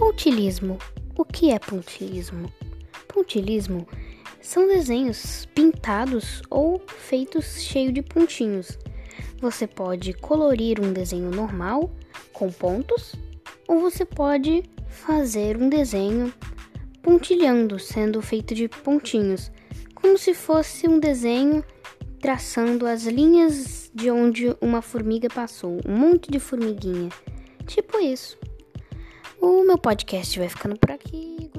Pontilismo. O que é pontilismo? Pontilismo são desenhos pintados ou feitos cheio de pontinhos. Você pode colorir um desenho normal com pontos ou você pode fazer um desenho pontilhando, sendo feito de pontinhos, como se fosse um desenho traçando as linhas de onde uma formiga passou, um monte de formiguinha. Tipo isso. O meu podcast vai ficando por aqui.